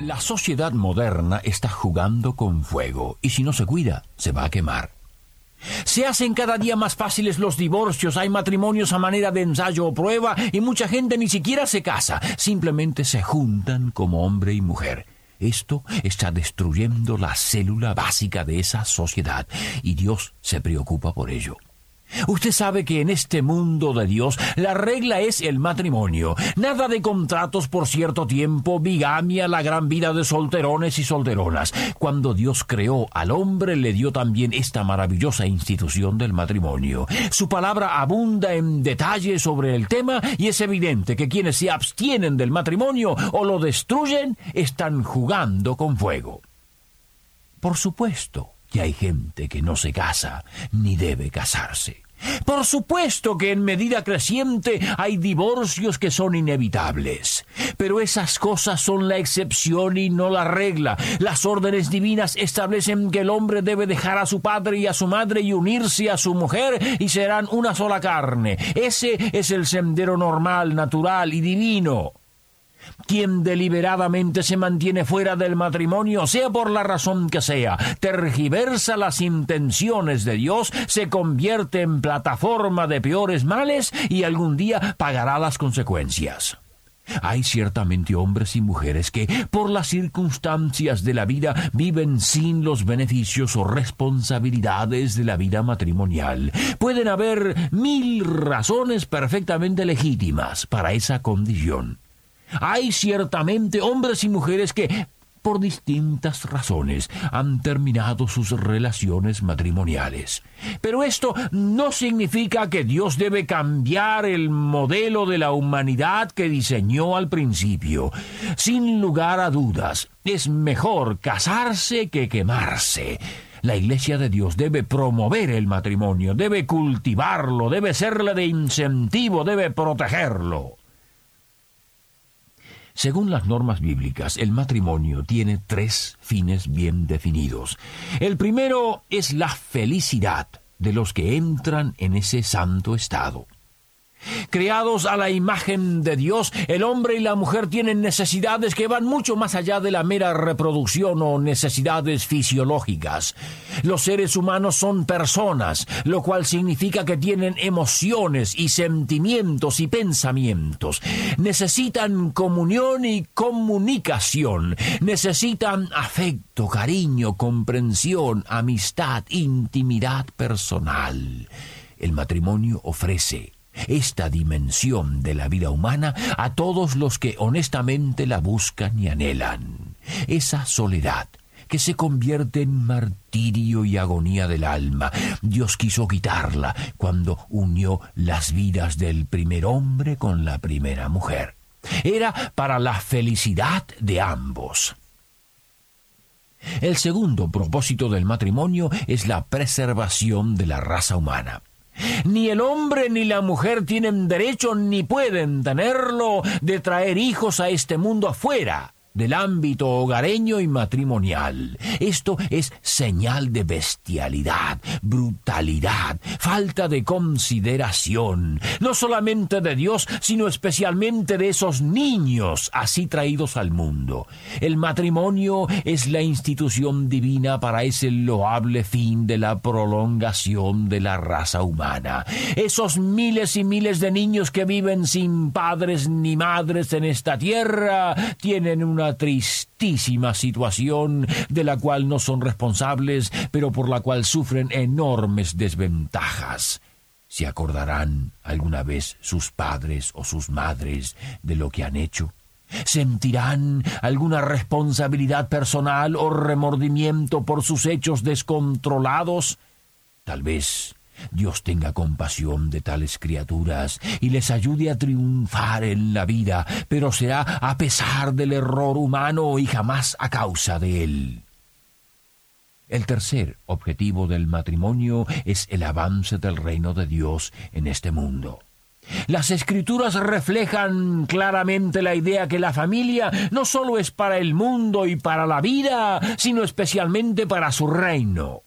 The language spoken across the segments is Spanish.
La sociedad moderna está jugando con fuego y si no se cuida, se va a quemar. Se hacen cada día más fáciles los divorcios, hay matrimonios a manera de ensayo o prueba y mucha gente ni siquiera se casa, simplemente se juntan como hombre y mujer. Esto está destruyendo la célula básica de esa sociedad y Dios se preocupa por ello. Usted sabe que en este mundo de Dios la regla es el matrimonio. Nada de contratos por cierto tiempo, bigamia, la gran vida de solterones y solteronas. Cuando Dios creó al hombre le dio también esta maravillosa institución del matrimonio. Su palabra abunda en detalle sobre el tema y es evidente que quienes se abstienen del matrimonio o lo destruyen están jugando con fuego. Por supuesto, que hay gente que no se casa ni debe casarse. Por supuesto que en medida creciente hay divorcios que son inevitables, pero esas cosas son la excepción y no la regla. Las órdenes divinas establecen que el hombre debe dejar a su padre y a su madre y unirse a su mujer y serán una sola carne. Ese es el sendero normal, natural y divino. Quien deliberadamente se mantiene fuera del matrimonio, sea por la razón que sea, tergiversa las intenciones de Dios, se convierte en plataforma de peores males y algún día pagará las consecuencias. Hay ciertamente hombres y mujeres que, por las circunstancias de la vida, viven sin los beneficios o responsabilidades de la vida matrimonial. Pueden haber mil razones perfectamente legítimas para esa condición. Hay ciertamente hombres y mujeres que, por distintas razones, han terminado sus relaciones matrimoniales. Pero esto no significa que Dios debe cambiar el modelo de la humanidad que diseñó al principio. Sin lugar a dudas, es mejor casarse que quemarse. La Iglesia de Dios debe promover el matrimonio, debe cultivarlo, debe serle de incentivo, debe protegerlo. Según las normas bíblicas, el matrimonio tiene tres fines bien definidos. El primero es la felicidad de los que entran en ese santo estado. Creados a la imagen de Dios, el hombre y la mujer tienen necesidades que van mucho más allá de la mera reproducción o necesidades fisiológicas. Los seres humanos son personas, lo cual significa que tienen emociones y sentimientos y pensamientos. Necesitan comunión y comunicación. Necesitan afecto, cariño, comprensión, amistad, intimidad personal. El matrimonio ofrece esta dimensión de la vida humana a todos los que honestamente la buscan y anhelan. Esa soledad que se convierte en martirio y agonía del alma. Dios quiso quitarla cuando unió las vidas del primer hombre con la primera mujer. Era para la felicidad de ambos. El segundo propósito del matrimonio es la preservación de la raza humana. Ni el hombre ni la mujer tienen derecho ni pueden tenerlo de traer hijos a este mundo afuera del ámbito hogareño y matrimonial. Esto es señal de bestialidad, brutalidad, falta de consideración, no solamente de Dios, sino especialmente de esos niños así traídos al mundo. El matrimonio es la institución divina para ese loable fin de la prolongación de la raza humana. Esos miles y miles de niños que viven sin padres ni madres en esta tierra tienen una tristísima situación de la cual no son responsables, pero por la cual sufren enormes desventajas. ¿Se acordarán alguna vez sus padres o sus madres de lo que han hecho? ¿Sentirán alguna responsabilidad personal o remordimiento por sus hechos descontrolados? Tal vez Dios tenga compasión de tales criaturas y les ayude a triunfar en la vida, pero será a pesar del error humano y jamás a causa de él. El tercer objetivo del matrimonio es el avance del reino de Dios en este mundo. Las escrituras reflejan claramente la idea que la familia no solo es para el mundo y para la vida, sino especialmente para su reino.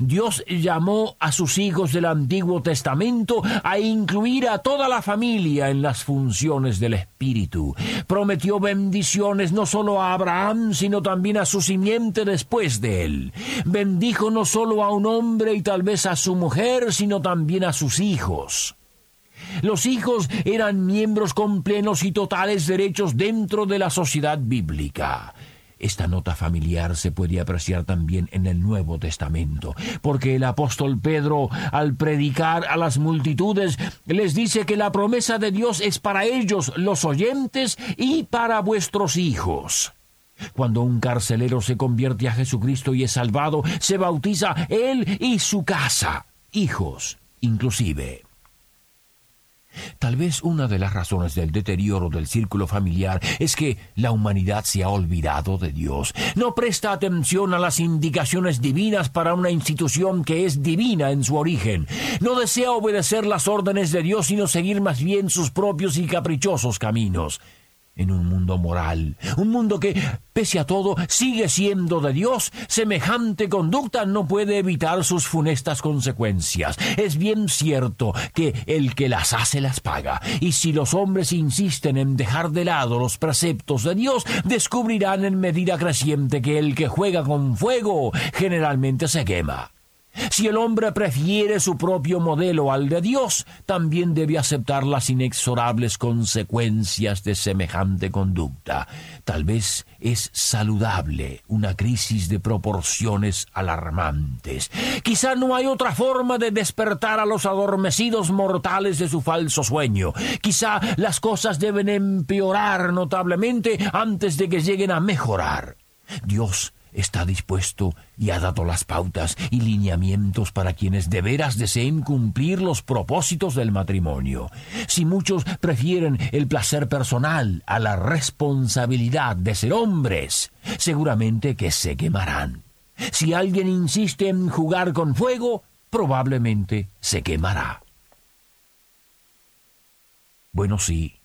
Dios llamó a sus hijos del Antiguo Testamento a incluir a toda la familia en las funciones del Espíritu. Prometió bendiciones no solo a Abraham, sino también a su simiente después de él. Bendijo no solo a un hombre y tal vez a su mujer, sino también a sus hijos. Los hijos eran miembros con plenos y totales derechos dentro de la sociedad bíblica. Esta nota familiar se puede apreciar también en el Nuevo Testamento, porque el apóstol Pedro, al predicar a las multitudes, les dice que la promesa de Dios es para ellos, los oyentes, y para vuestros hijos. Cuando un carcelero se convierte a Jesucristo y es salvado, se bautiza él y su casa, hijos inclusive. Tal vez una de las razones del deterioro del círculo familiar es que la humanidad se ha olvidado de Dios. No presta atención a las indicaciones divinas para una institución que es divina en su origen. No desea obedecer las órdenes de Dios, sino seguir más bien sus propios y caprichosos caminos en un mundo moral, un mundo que, pese a todo, sigue siendo de Dios, semejante conducta no puede evitar sus funestas consecuencias. Es bien cierto que el que las hace las paga, y si los hombres insisten en dejar de lado los preceptos de Dios, descubrirán en medida creciente que el que juega con fuego generalmente se quema. Si el hombre prefiere su propio modelo al de Dios, también debe aceptar las inexorables consecuencias de semejante conducta. Tal vez es saludable una crisis de proporciones alarmantes. Quizá no hay otra forma de despertar a los adormecidos mortales de su falso sueño. Quizá las cosas deben empeorar notablemente antes de que lleguen a mejorar. Dios está dispuesto y ha dado las pautas y lineamientos para quienes de veras deseen cumplir los propósitos del matrimonio. Si muchos prefieren el placer personal a la responsabilidad de ser hombres, seguramente que se quemarán. Si alguien insiste en jugar con fuego, probablemente se quemará. Bueno, sí,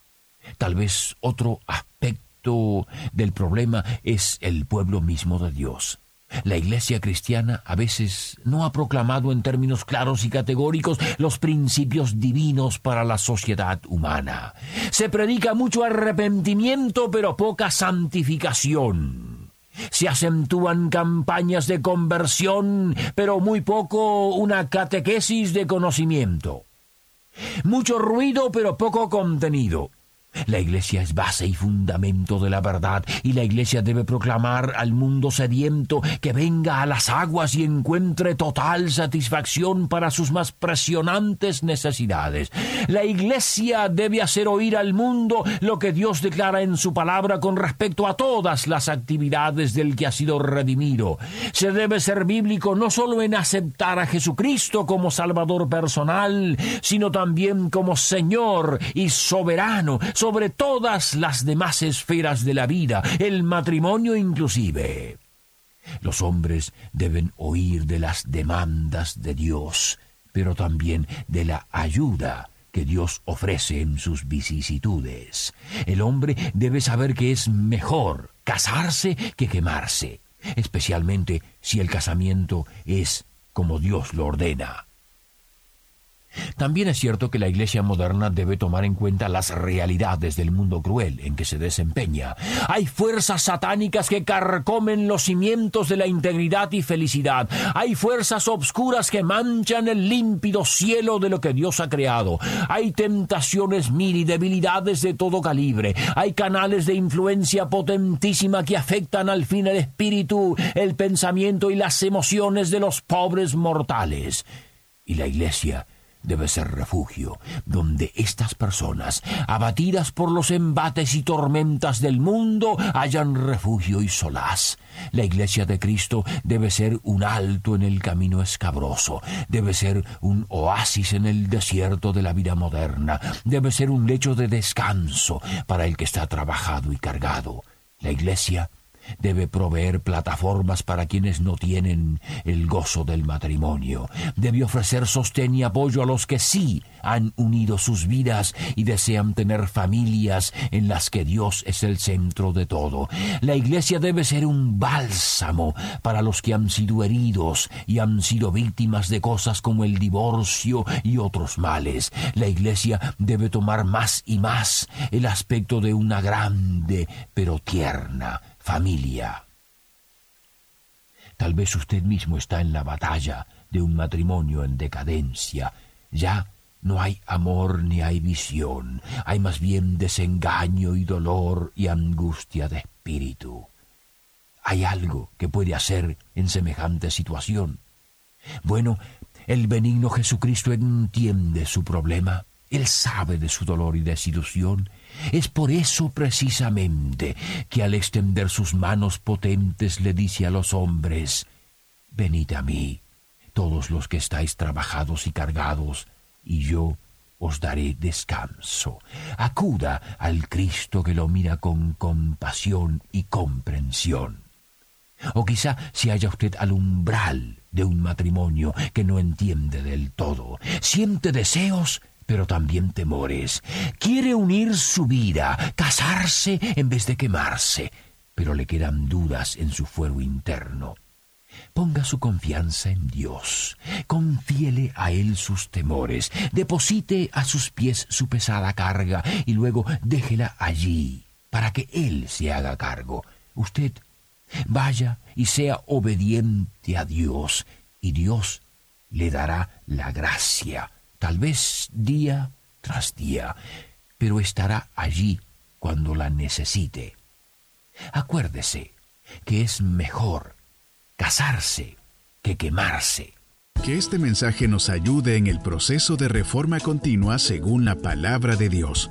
tal vez otro aspecto del problema es el pueblo mismo de Dios. La Iglesia cristiana a veces no ha proclamado en términos claros y categóricos los principios divinos para la sociedad humana. Se predica mucho arrepentimiento pero poca santificación. Se acentúan campañas de conversión pero muy poco una catequesis de conocimiento. Mucho ruido pero poco contenido. La Iglesia es base y fundamento de la verdad, y la Iglesia debe proclamar al mundo sediento que venga a las aguas y encuentre total satisfacción para sus más presionantes necesidades. La Iglesia debe hacer oír al mundo lo que Dios declara en su palabra con respecto a todas las actividades del que ha sido redimido. Se debe ser bíblico no solo en aceptar a Jesucristo como Salvador personal, sino también como Señor y soberano sobre todas las demás esferas de la vida, el matrimonio inclusive. Los hombres deben oír de las demandas de Dios, pero también de la ayuda que Dios ofrece en sus vicisitudes. El hombre debe saber que es mejor casarse que quemarse, especialmente si el casamiento es como Dios lo ordena. También es cierto que la Iglesia moderna debe tomar en cuenta las realidades del mundo cruel en que se desempeña. Hay fuerzas satánicas que carcomen los cimientos de la integridad y felicidad. Hay fuerzas obscuras que manchan el límpido cielo de lo que Dios ha creado. Hay tentaciones mil y debilidades de todo calibre. Hay canales de influencia potentísima que afectan al fin el espíritu, el pensamiento y las emociones de los pobres mortales. Y la Iglesia debe ser refugio, donde estas personas, abatidas por los embates y tormentas del mundo, hayan refugio y solaz. La iglesia de Cristo debe ser un alto en el camino escabroso, debe ser un oasis en el desierto de la vida moderna, debe ser un lecho de descanso para el que está trabajado y cargado. La iglesia Debe proveer plataformas para quienes no tienen el gozo del matrimonio. Debe ofrecer sostén y apoyo a los que sí han unido sus vidas y desean tener familias en las que Dios es el centro de todo. La iglesia debe ser un bálsamo para los que han sido heridos y han sido víctimas de cosas como el divorcio y otros males. La iglesia debe tomar más y más el aspecto de una grande pero tierna familia. Tal vez usted mismo está en la batalla de un matrimonio en decadencia. Ya no hay amor ni hay visión, hay más bien desengaño y dolor y angustia de espíritu. ¿Hay algo que puede hacer en semejante situación? Bueno, el benigno Jesucristo entiende su problema, Él sabe de su dolor y desilusión, es por eso precisamente que al extender sus manos potentes le dice a los hombres, Venid a mí, todos los que estáis trabajados y cargados, y yo os daré descanso. Acuda al Cristo que lo mira con compasión y comprensión. O quizá si haya usted al umbral de un matrimonio que no entiende del todo, siente deseos pero también temores. Quiere unir su vida, casarse en vez de quemarse, pero le quedan dudas en su fuero interno. Ponga su confianza en Dios, confíele a Él sus temores, deposite a sus pies su pesada carga y luego déjela allí para que Él se haga cargo. Usted vaya y sea obediente a Dios y Dios le dará la gracia tal vez día tras día, pero estará allí cuando la necesite. Acuérdese que es mejor casarse que quemarse. Que este mensaje nos ayude en el proceso de reforma continua según la palabra de Dios.